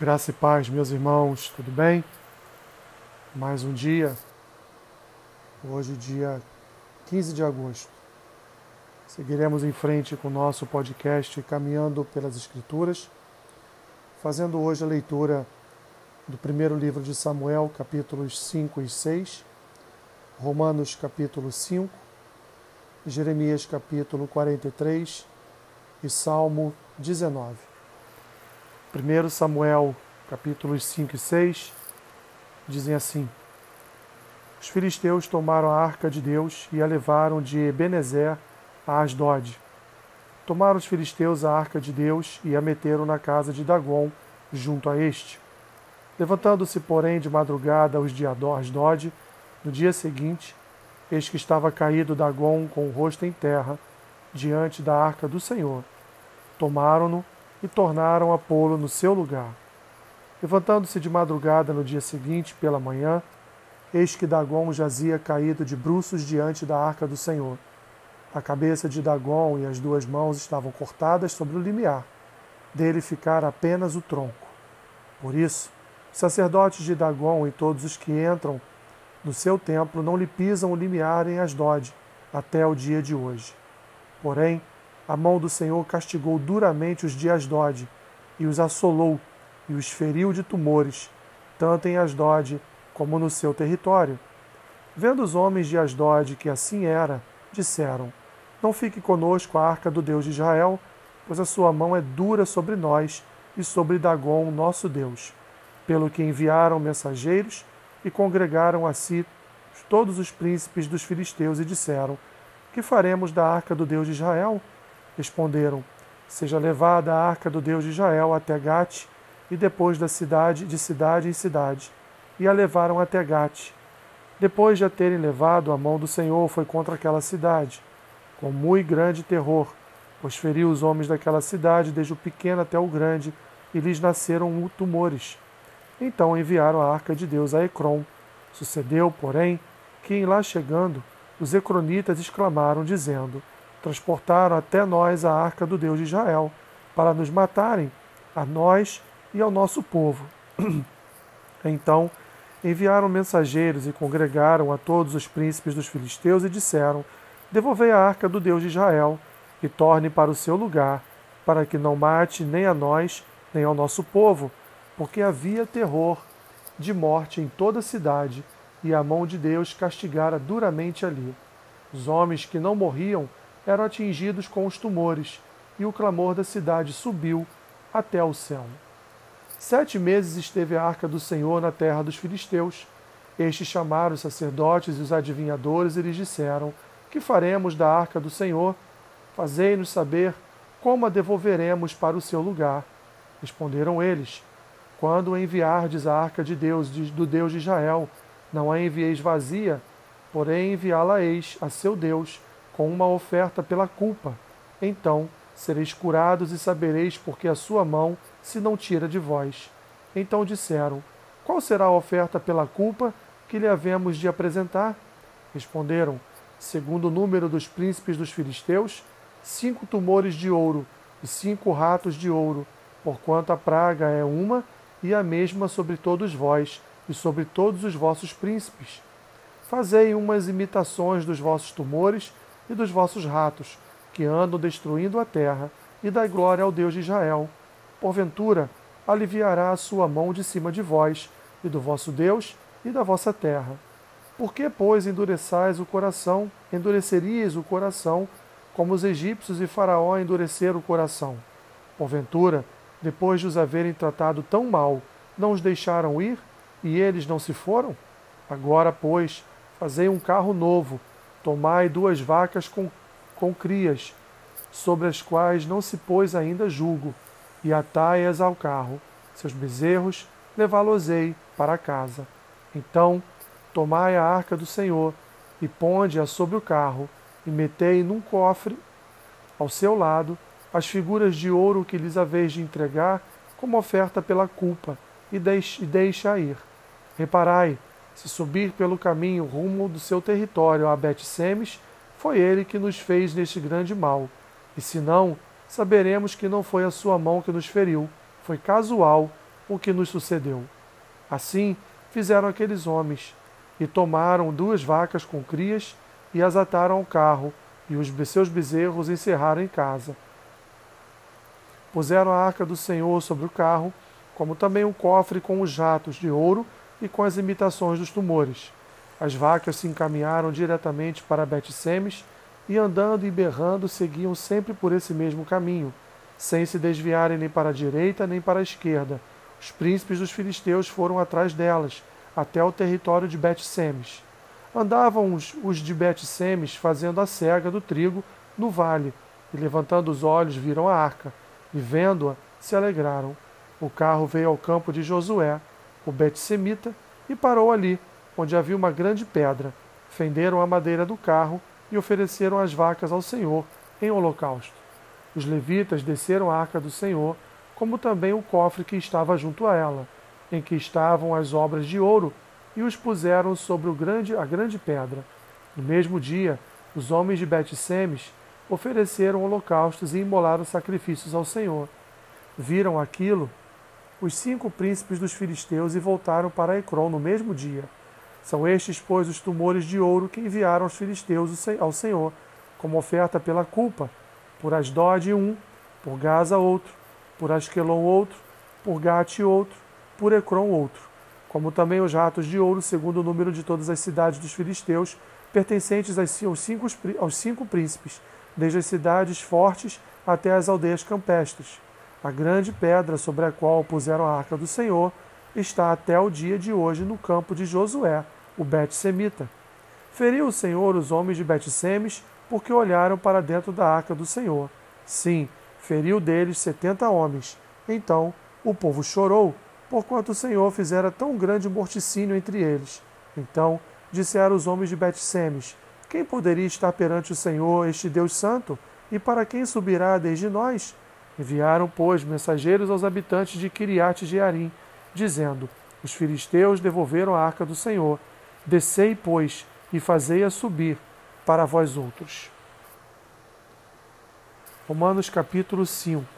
Graça e paz, meus irmãos, tudo bem? Mais um dia, hoje, dia 15 de agosto. Seguiremos em frente com o nosso podcast Caminhando pelas Escrituras, fazendo hoje a leitura do primeiro livro de Samuel, capítulos 5 e 6, Romanos, capítulo 5, Jeremias, capítulo 43 e Salmo 19. 1 Samuel, capítulos 5 e 6, dizem assim: Os filisteus tomaram a arca de Deus e a levaram de Ebenezer a Asdod. Tomaram os filisteus a arca de Deus e a meteram na casa de Dagon, junto a este. Levantando-se, porém, de madrugada os de Asdod, no dia seguinte, eis que estava caído Dagon com o rosto em terra, diante da arca do Senhor. Tomaram-no e tornaram a pô-lo no seu lugar. Levantando-se de madrugada no dia seguinte, pela manhã, eis que Dagon jazia caído de bruços diante da arca do Senhor. A cabeça de Dagon e as duas mãos estavam cortadas sobre o limiar. Dele ficara apenas o tronco. Por isso, os sacerdotes de Dagon e todos os que entram no seu templo não lhe pisam o limiar em Asdod até o dia de hoje. Porém, a mão do Senhor castigou duramente os de Asdod e os assolou e os feriu de tumores, tanto em Asdod como no seu território. Vendo os homens de Asdod que assim era, disseram: Não fique conosco a arca do Deus de Israel, pois a sua mão é dura sobre nós e sobre Dagon, nosso Deus. Pelo que enviaram mensageiros e congregaram a si todos os príncipes dos filisteus e disseram: Que faremos da arca do Deus de Israel? Responderam: Seja levada a arca do Deus de Israel até Gate, e depois da cidade, de cidade em cidade. E a levaram até Gate. Depois de a terem levado, a mão do Senhor foi contra aquela cidade, com muito grande terror, pois feriu os homens daquela cidade, desde o pequeno até o grande, e lhes nasceram tumores. Então enviaram a arca de Deus a Ecrom. Sucedeu, porém, que em lá chegando, os ecronitas exclamaram, dizendo: transportaram até nós a arca do Deus de Israel, para nos matarem, a nós e ao nosso povo. então enviaram mensageiros e congregaram a todos os príncipes dos filisteus e disseram: Devolvei a arca do Deus de Israel e torne para o seu lugar, para que não mate nem a nós, nem ao nosso povo, porque havia terror de morte em toda a cidade, e a mão de Deus castigara duramente ali. Os homens que não morriam eram atingidos com os tumores, e o clamor da cidade subiu até o céu. Sete meses esteve a arca do Senhor na terra dos filisteus. Estes chamaram os sacerdotes e os adivinhadores e lhes disseram: Que faremos da arca do Senhor? Fazei-nos saber como a devolveremos para o seu lugar. Responderam eles: Quando enviardes a arca de Deus, do Deus de Israel, não a envieis vazia, porém enviá-la-eis a seu Deus com uma oferta pela culpa. Então sereis curados e sabereis porque a sua mão se não tira de vós. Então disseram: Qual será a oferta pela culpa que lhe havemos de apresentar? Responderam: Segundo o número dos príncipes dos filisteus, cinco tumores de ouro e cinco ratos de ouro, porquanto a praga é uma e a mesma sobre todos vós e sobre todos os vossos príncipes. Fazei umas imitações dos vossos tumores e dos vossos ratos, que andam destruindo a terra, e dai glória ao Deus de Israel. Porventura, aliviará a sua mão de cima de vós, e do vosso Deus, e da vossa terra. Por que, pois, endureçais o coração, endureceríeis o coração, como os egípcios e Faraó endureceram o coração? Porventura, depois de os haverem tratado tão mal, não os deixaram ir, e eles não se foram? Agora, pois, fazei um carro novo, Tomai duas vacas com, com crias, sobre as quais não se pôs ainda julgo, e atai-as ao carro. Seus bezerros levá-los-ei para casa. Então tomai a arca do Senhor, e ponde-a sobre o carro, e metei num cofre ao seu lado as figuras de ouro que lhes haveis de entregar como oferta pela culpa, e deixa ir. Reparai, se subir pelo caminho rumo do seu território a Bet-Semes, foi ele que nos fez neste grande mal. E se não, saberemos que não foi a sua mão que nos feriu, foi casual, o que nos sucedeu. Assim fizeram aqueles homens, e tomaram duas vacas com crias, e as ataram ao carro, e os seus bezerros encerraram em casa. Puseram a arca do Senhor sobre o carro, como também um cofre com os jatos de ouro e com as imitações dos tumores. As vacas se encaminharam diretamente para Bet-Semes e, andando e berrando, seguiam sempre por esse mesmo caminho, sem se desviarem nem para a direita nem para a esquerda. Os príncipes dos filisteus foram atrás delas, até o território de Bet-Semes. Andavam os, os de Bet-Semes fazendo a cega do trigo no vale, e levantando os olhos viram a arca, e vendo-a, se alegraram. O carro veio ao campo de Josué, o Bet-Semita, e parou ali, onde havia uma grande pedra. Fenderam a madeira do carro e ofereceram as vacas ao Senhor em holocausto. Os levitas desceram a arca do Senhor, como também o cofre que estava junto a ela, em que estavam as obras de ouro, e os puseram sobre grande, a grande pedra. No mesmo dia, os homens de Bet-Semes ofereceram holocaustos e imolaram sacrifícios ao Senhor. Viram aquilo os cinco príncipes dos filisteus e voltaram para Ecrón no mesmo dia. São estes, pois, os tumores de ouro que enviaram os filisteus ao Senhor, como oferta pela culpa, por Asdod um, por Gaza outro, por Asquelon outro, por Gate outro, por Ecrón outro, como também os ratos de ouro, segundo o número de todas as cidades dos filisteus, pertencentes cinco, aos cinco príncipes, desde as cidades fortes até as aldeias campestres. A grande pedra sobre a qual puseram a arca do Senhor está até o dia de hoje no campo de Josué, o Bet-Semita. Feriu o Senhor os homens de Bet-Semes porque olharam para dentro da arca do Senhor. Sim, feriu deles setenta homens. Então o povo chorou, porquanto o Senhor fizera tão grande morticínio entre eles. Então disseram os homens de Bet-Semes: Quem poderia estar perante o Senhor, este Deus Santo? E para quem subirá desde nós? Enviaram, pois, mensageiros aos habitantes de Kiriat Jearim, dizendo: Os filisteus devolveram a arca do Senhor. Descei, pois, e fazei-a subir para vós outros. Romanos capítulo 5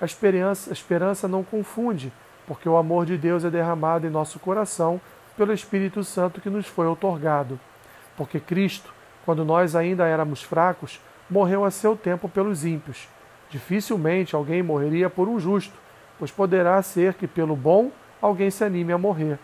a esperança, a esperança não confunde, porque o amor de Deus é derramado em nosso coração pelo Espírito Santo que nos foi otorgado. Porque Cristo, quando nós ainda éramos fracos, morreu a seu tempo pelos ímpios. Dificilmente alguém morreria por um justo, pois poderá ser que pelo bom alguém se anime a morrer.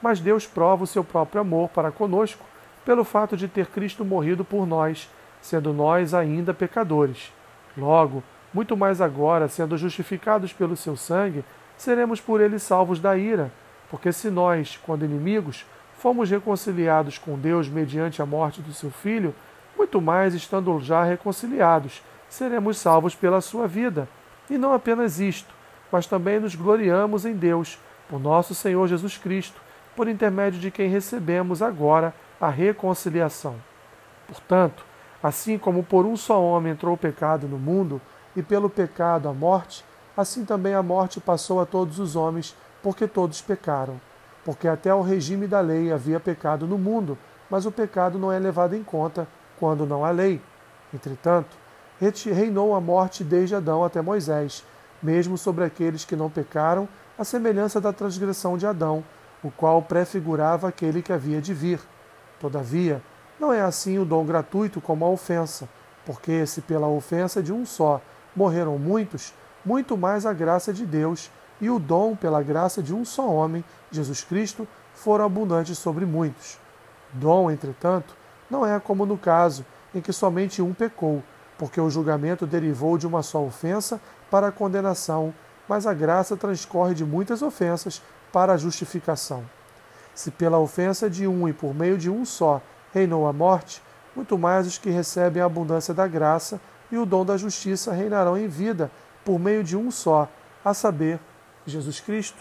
Mas Deus prova o seu próprio amor para conosco pelo fato de ter Cristo morrido por nós, sendo nós ainda pecadores. Logo, muito mais agora, sendo justificados pelo seu sangue, seremos por ele salvos da ira. Porque se nós, quando inimigos, fomos reconciliados com Deus mediante a morte do seu filho, muito mais estando já reconciliados, seremos salvos pela sua vida. E não apenas isto, mas também nos gloriamos em Deus, por nosso Senhor Jesus Cristo, por intermédio de quem recebemos agora a reconciliação. Portanto, assim como por um só homem entrou o pecado no mundo, e pelo pecado a morte, assim também a morte passou a todos os homens, porque todos pecaram. Porque até o regime da lei havia pecado no mundo, mas o pecado não é levado em conta quando não há lei. Entretanto, reinou a morte desde Adão até Moisés, mesmo sobre aqueles que não pecaram, a semelhança da transgressão de Adão, o qual prefigurava aquele que havia de vir. Todavia, não é assim o dom gratuito como a ofensa, porque se pela ofensa de um só morreram muitos, muito mais a graça de Deus e o dom pela graça de um só homem, Jesus Cristo, foram abundantes sobre muitos. Dom, entretanto, não é como no caso em que somente um pecou, porque o julgamento derivou de uma só ofensa para a condenação, mas a graça transcorre de muitas ofensas para a justificação. Se pela ofensa de um e por meio de um só reinou a morte, muito mais os que recebem a abundância da graça e o dom da justiça reinarão em vida por meio de um só, a saber, Jesus Cristo.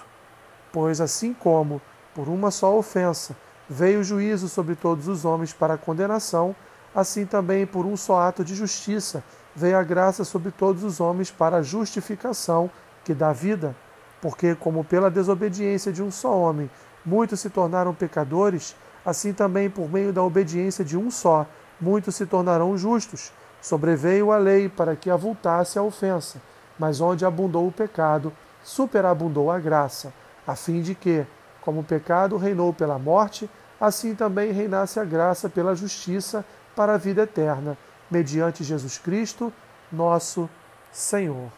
Pois assim como, por uma só ofensa, veio o juízo sobre todos os homens para a condenação, assim também por um só ato de justiça veio a graça sobre todos os homens para a justificação que dá vida. Porque, como pela desobediência de um só homem muitos se tornaram pecadores, assim também por meio da obediência de um só muitos se tornarão justos. Sobreveio a lei para que avultasse a ofensa, mas onde abundou o pecado, superabundou a graça, a fim de que, como o pecado reinou pela morte, assim também reinasse a graça pela justiça para a vida eterna, mediante Jesus Cristo, nosso Senhor.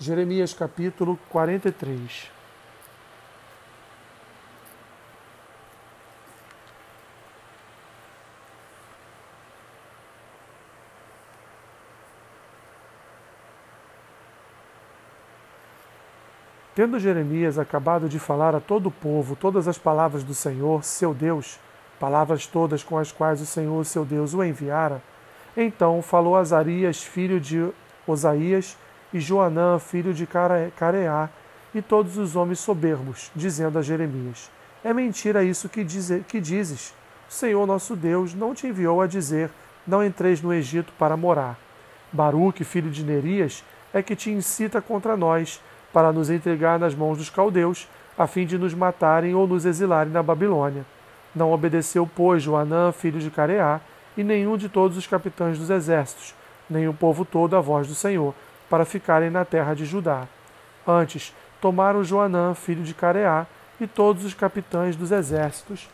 Jeremias capítulo 43 Tendo Jeremias acabado de falar a todo o povo todas as palavras do Senhor, seu Deus, palavras todas com as quais o Senhor, seu Deus, o enviara, então falou Azarias, filho de Osaías, e Joanã, filho de Careá, e todos os homens soberbos, dizendo a Jeremias: É mentira isso que, que dizes. O Senhor nosso Deus não te enviou a dizer: Não entreis no Egito para morar. Baruque, filho de Nerias, é que te incita contra nós, para nos entregar nas mãos dos caldeus, a fim de nos matarem ou nos exilarem na Babilônia. Não obedeceu, pois, Joanã, filho de Careá, e nenhum de todos os capitães dos exércitos, nem o povo todo à voz do Senhor, para ficarem na terra de Judá. Antes, tomaram Joanã, filho de Careá, e todos os capitães dos exércitos,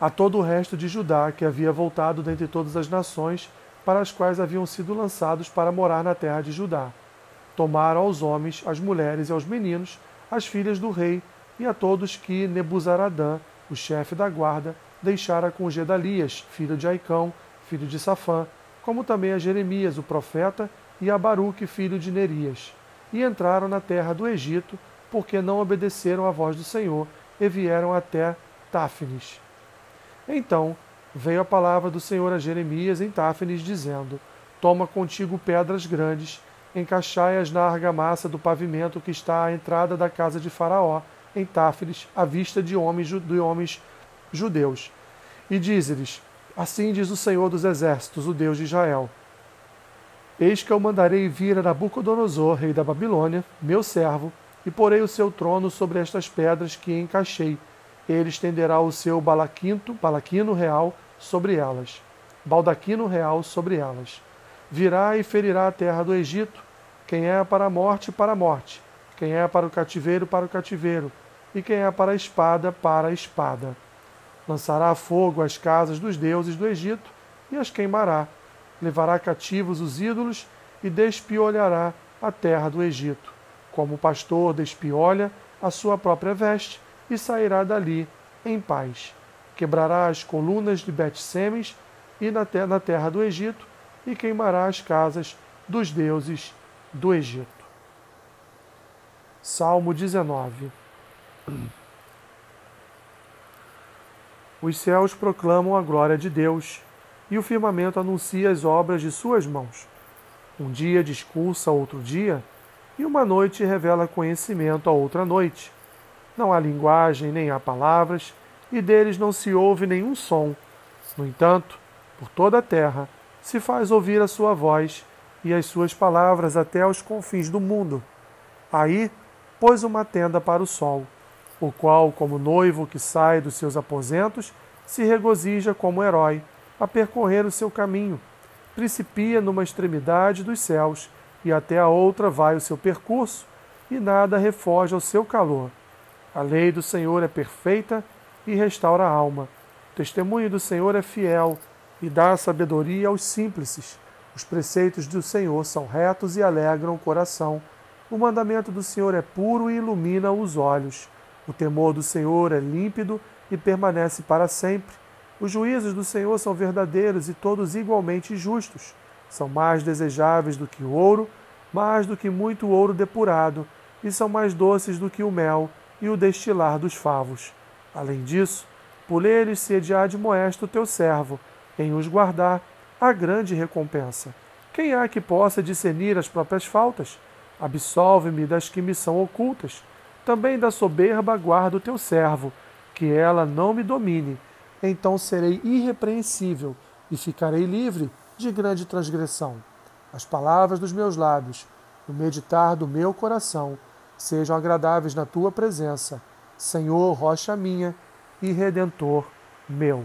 a todo o resto de Judá, que havia voltado dentre todas as nações, para as quais haviam sido lançados para morar na terra de Judá tomaram aos homens, às mulheres e aos meninos, as filhas do rei e a todos que Nebuzaradã, o chefe da guarda, deixara com Gedalias, filho de Aicão, filho de Safã, como também a Jeremias, o profeta, e a Baruque, filho de Nerias. E entraram na terra do Egito, porque não obedeceram à voz do Senhor, e vieram até Táfnis. Então veio a palavra do Senhor a Jeremias em Táfnis, dizendo: Toma contigo pedras grandes encaixai-as na argamassa do pavimento que está à entrada da casa de Faraó, em Táfilis, à vista de homens, de homens judeus. E dize-lhes: Assim diz o Senhor dos Exércitos, o Deus de Israel: Eis que eu mandarei vir a Nabucodonosor, rei da Babilônia, meu servo, e porei o seu trono sobre estas pedras que encaixei. Ele estenderá o seu balaquinto, balaquino real sobre elas, baldaquino real sobre elas virá e ferirá a terra do Egito, quem é para a morte, para a morte, quem é para o cativeiro, para o cativeiro, e quem é para a espada, para a espada. Lançará fogo as casas dos deuses do Egito e as queimará. Levará cativos os ídolos e despiolhará a terra do Egito, como o pastor despiolha a sua própria veste, e sairá dali em paz. Quebrará as colunas de Bet-Semes e na terra do Egito, e queimará as casas dos deuses do Egito. Salmo 19 Os céus proclamam a glória de Deus, e o firmamento anuncia as obras de suas mãos. Um dia discursa outro dia, e uma noite revela conhecimento a outra noite. Não há linguagem nem há palavras, e deles não se ouve nenhum som. No entanto, por toda a terra se faz ouvir a sua voz e as suas palavras até aos confins do mundo. Aí pôs uma tenda para o sol, o qual, como noivo que sai dos seus aposentos, se regozija como herói a percorrer o seu caminho. Principia numa extremidade dos céus e até a outra vai o seu percurso, e nada refoge ao seu calor. A lei do Senhor é perfeita e restaura a alma. O testemunho do Senhor é fiel e dá sabedoria aos simples. Os preceitos do Senhor são retos e alegram o coração. O mandamento do Senhor é puro e ilumina os olhos. O temor do Senhor é límpido e permanece para sempre. Os juízos do Senhor são verdadeiros e todos igualmente justos. São mais desejáveis do que o ouro, mais do que muito ouro depurado, e são mais doces do que o mel e o destilar dos favos. Além disso, por eles se de moesto o teu servo, em os guardar a grande recompensa. Quem há que possa discernir as próprias faltas? Absolve-me das que me são ocultas. Também da soberba guarda o teu servo, que ela não me domine. Então serei irrepreensível e ficarei livre de grande transgressão. As palavras dos meus lábios, o meditar do meu coração, sejam agradáveis na tua presença, Senhor, rocha minha e redentor meu.